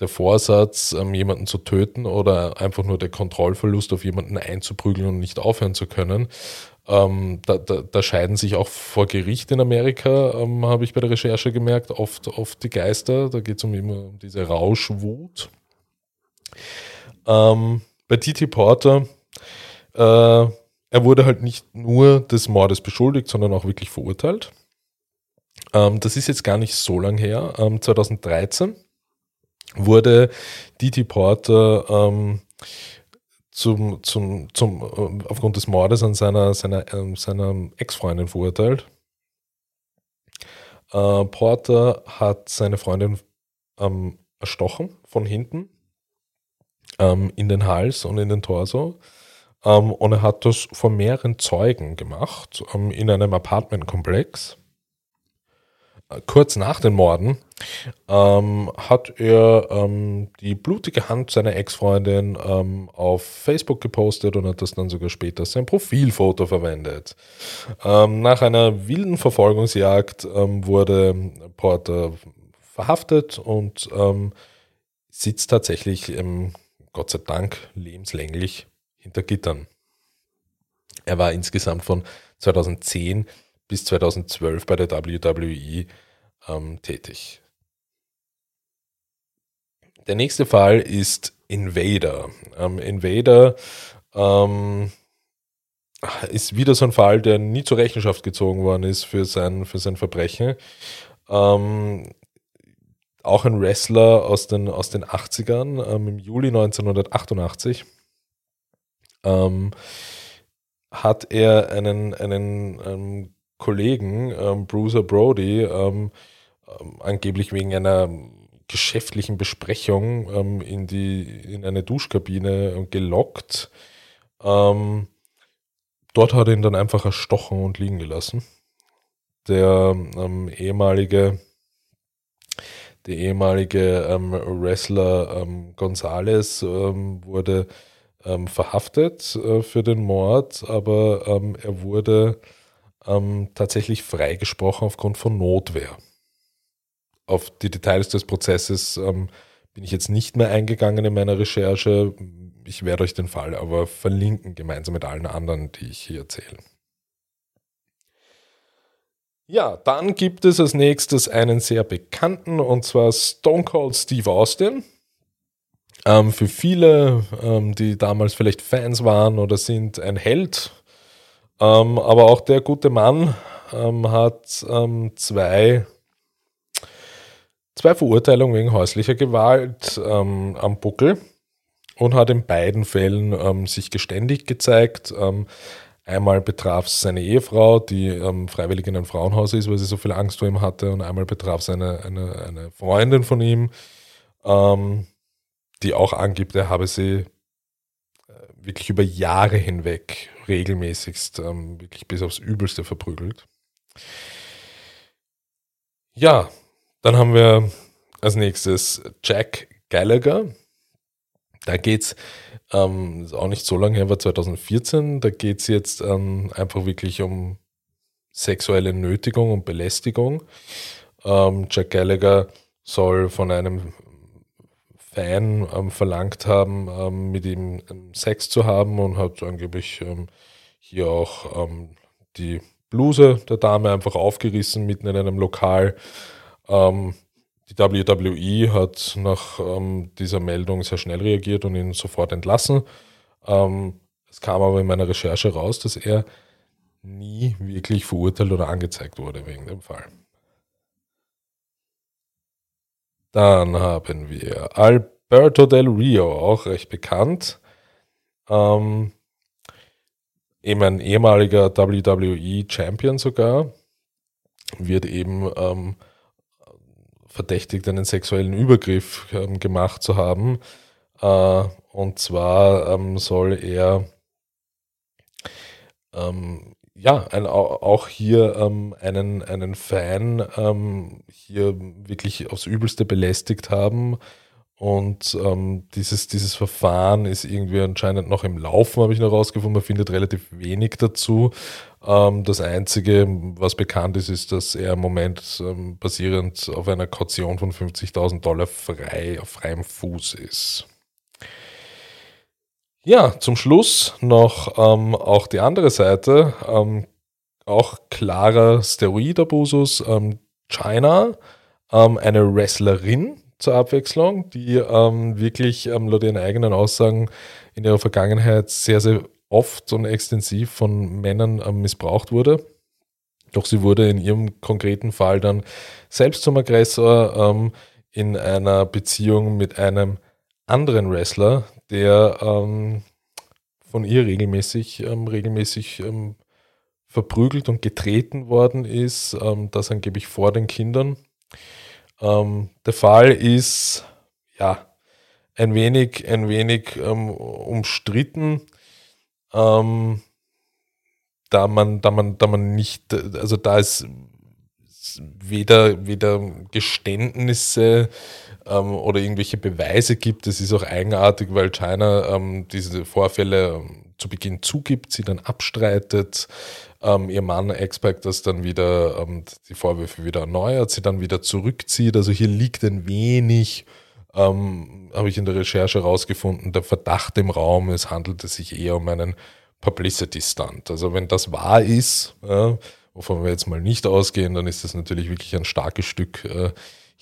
der Vorsatz, ähm, jemanden zu töten oder einfach nur der Kontrollverlust auf jemanden einzuprügeln und nicht aufhören zu können. Ähm, da, da, da, scheiden sich auch vor Gericht in Amerika, ähm, habe ich bei der Recherche gemerkt, oft, oft die Geister. Da geht es um immer um diese Rauschwut. Ähm, bei Titi Porter, äh, er wurde halt nicht nur des Mordes beschuldigt, sondern auch wirklich verurteilt. Ähm, das ist jetzt gar nicht so lang her. Ähm, 2013 wurde Didi Porter ähm, zum, zum, zum, äh, aufgrund des Mordes an seiner, seiner, äh, seiner Ex-Freundin verurteilt. Äh, Porter hat seine Freundin ähm, erstochen von hinten ähm, in den Hals und in den Torso. Ähm, und er hat das vor mehreren Zeugen gemacht ähm, in einem Apartmentkomplex. Äh, kurz nach den Morden ähm, hat er ähm, die blutige Hand seiner Ex-Freundin ähm, auf Facebook gepostet und hat das dann sogar später als sein Profilfoto verwendet. Ähm, nach einer wilden Verfolgungsjagd wurde Porter verhaftet und sitzt tatsächlich, Gott sei Dank, lebenslänglich hinter Gittern. Er war insgesamt von 2010 bis 2012 bei der WWE ähm, tätig. Der nächste Fall ist Invader. Ähm, Invader ähm, ist wieder so ein Fall, der nie zur Rechenschaft gezogen worden ist für sein, für sein Verbrechen. Ähm, auch ein Wrestler aus den, aus den 80ern, ähm, im Juli 1988 ähm, hat er einen, einen ähm, Kollegen, ähm, Bruiser Brody, ähm, ähm, angeblich wegen einer geschäftlichen Besprechung ähm, in, die, in eine Duschkabine gelockt. dort hat er ihn dann einfach erstochen und liegen gelassen. Der ehemalige der ehemalige ähm, Wrestler ähm, Gonzales ähm, wurde ähm, verhaftet äh, für den Mord, aber ähm, er wurde ähm, tatsächlich freigesprochen aufgrund von Notwehr. Auf die Details des Prozesses bin ich jetzt nicht mehr eingegangen in meiner Recherche. Ich werde euch den Fall aber verlinken, gemeinsam mit allen anderen, die ich hier erzähle. Ja, dann gibt es als nächstes einen sehr bekannten, und zwar Stone Cold Steve Austin. Ähm, für viele, ähm, die damals vielleicht Fans waren oder sind, ein Held. Ähm, aber auch der gute Mann ähm, hat ähm, zwei, zwei Verurteilungen wegen häuslicher Gewalt ähm, am Buckel und hat in beiden Fällen sich geständig gezeigt. Einmal betraf es seine Ehefrau, die ähm, freiwillig in einem Frauenhaus ist, weil sie so viel Angst vor ihm hatte. Und einmal betraf es eine, eine, eine Freundin von ihm, ähm, die auch angibt, er habe sie äh, wirklich über Jahre hinweg regelmäßigst ähm, wirklich bis aufs Übelste verprügelt. Ja, dann haben wir als nächstes Jack Gallagher. Da geht es ähm, auch nicht so lange her, war 2014. Da geht es jetzt ähm, einfach wirklich um sexuelle Nötigung und Belästigung. Ähm, Jack Gallagher soll von einem Fan ähm, verlangt haben, ähm, mit ihm ähm, Sex zu haben und hat angeblich hier auch die Bluse der Dame einfach aufgerissen mitten in einem Lokal. Ähm, die WWE hat nach ähm, dieser Meldung sehr schnell reagiert und ihn sofort entlassen. Ähm, es kam aber in meiner Recherche raus, dass er nie wirklich verurteilt oder angezeigt wurde wegen dem Fall. Dann haben wir Alberto Del Rio, auch recht bekannt. Ähm, eben ein ehemaliger WWE Champion sogar, wird eben ähm, verdächtigt, einen sexuellen Übergriff ähm, gemacht zu haben. Äh, und zwar ähm, soll er ähm, ja ein, auch hier ähm, einen, einen Fan ähm, hier wirklich aufs Übelste belästigt haben. Und ähm, dieses, dieses Verfahren ist irgendwie anscheinend noch im Laufen, habe ich noch rausgefunden. Man findet relativ wenig dazu. Ähm, das Einzige, was bekannt ist, ist, dass er im Moment ähm, basierend auf einer Kaution von 50.000 Dollar frei, auf freiem Fuß ist. Ja, zum Schluss noch ähm, auch die andere Seite, ähm, auch klarer Steroidabusus. Ähm, China, ähm, eine Wrestlerin zur Abwechslung, die wirklich laut ihren eigenen Aussagen in ihrer Vergangenheit sehr, sehr oft und extensiv von Männern ähm, missbraucht wurde. Doch sie wurde in ihrem konkreten Fall dann selbst zum Aggressor ähm, in einer Beziehung mit einem anderen Wrestler, der ähm, von ihr regelmäßig, ähm, regelmäßig ähm, verprügelt und getreten worden ist, ähm, das angeblich vor den Kindern. der Fall ist ja ein wenig, ein wenig umstritten ähm, da man, da man, da man nicht, also da ist weder, weder Geständnisse ähm, oder irgendwelche Beweise gibt. Es ist auch eigenartig, weil China ähm, diese Vorfälle ähm, zu Beginn zugibt, sie dann abstreitet. Ähm, ihr Mann Expect das dann wieder ähm, die Vorwürfe wieder erneuert, sie dann wieder zurückzieht. Also hier liegt ein wenig, ähm, habe ich in der Recherche herausgefunden, der Verdacht im Raum, es handelte sich eher um einen Publicity-Stunt. Also wenn das wahr ist, ja, wovon wir jetzt mal nicht ausgehen, dann ist das natürlich wirklich ein starkes Stück äh,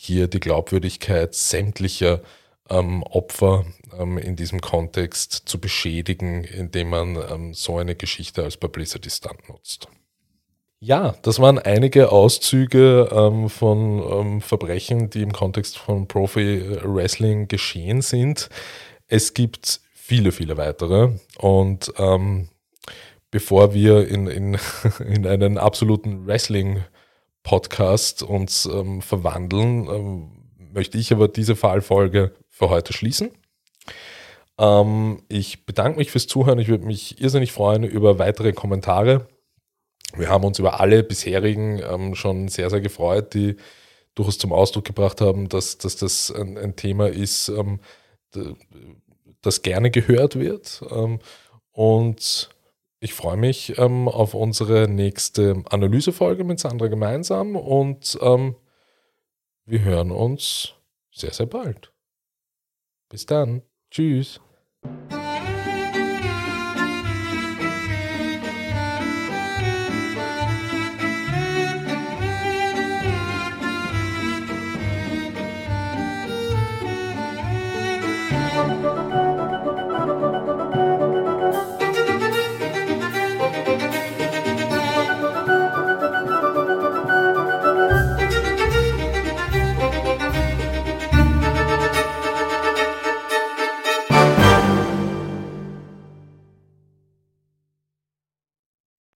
hier die Glaubwürdigkeit sämtlicher ähm, Opfer ähm, in diesem Kontext zu beschädigen, indem man ähm, so eine Geschichte als Publicity Stunt nutzt. Ja, das waren einige Auszüge ähm, von ähm, Verbrechen, die im Kontext von Profi-Wrestling geschehen sind. Es gibt viele, viele weitere. Und ähm, bevor wir in, in, in einen absoluten Wrestling-Podcast uns ähm, verwandeln, ähm, möchte ich aber diese Fallfolge für heute schließen. Ähm, ich bedanke mich fürs Zuhören. Ich würde mich irrsinnig freuen über weitere Kommentare. Wir haben uns über alle bisherigen ähm, schon sehr, sehr gefreut, die durchaus zum Ausdruck gebracht haben, dass, dass das ein, ein Thema ist, ähm, das gerne gehört wird. Ähm, und ich freue mich ähm, auf unsere nächste Analysefolge mit Sandra gemeinsam und ähm, wir hören uns sehr, sehr bald. Bis dann. Tschüss.